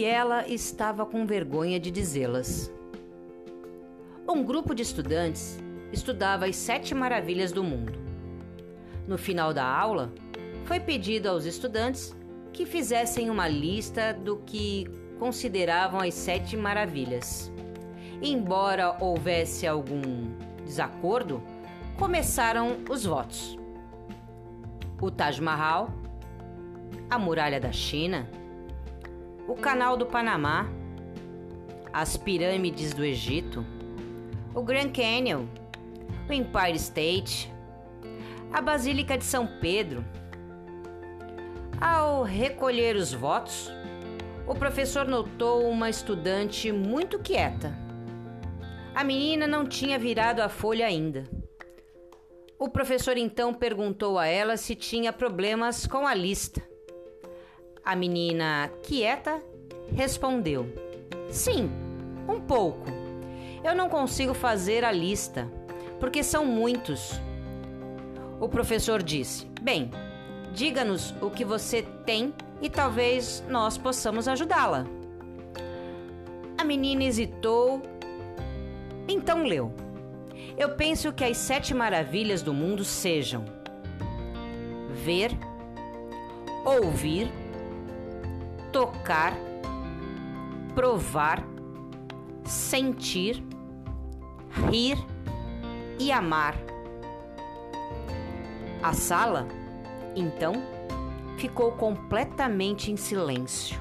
ela estava com vergonha de dizê-las. Um grupo de estudantes estudava as sete maravilhas do mundo. No final da aula, foi pedido aos estudantes que fizessem uma lista do que consideravam as sete maravilhas. Embora houvesse algum desacordo, começaram os votos. O Taj Mahal, a Muralha da China, o Canal do Panamá, as Pirâmides do Egito, o Grand Canyon, o Empire State, a Basílica de São Pedro. Ao recolher os votos, o professor notou uma estudante muito quieta. A menina não tinha virado a folha ainda. O professor então perguntou a ela se tinha problemas com a lista. A menina, quieta, respondeu: Sim, um pouco. Eu não consigo fazer a lista, porque são muitos. O professor disse: Bem, diga-nos o que você tem e talvez nós possamos ajudá-la. A menina hesitou, então leu. Eu penso que as sete maravilhas do mundo sejam ver, ouvir, tocar, provar, sentir, rir e amar. A sala, então, ficou completamente em silêncio.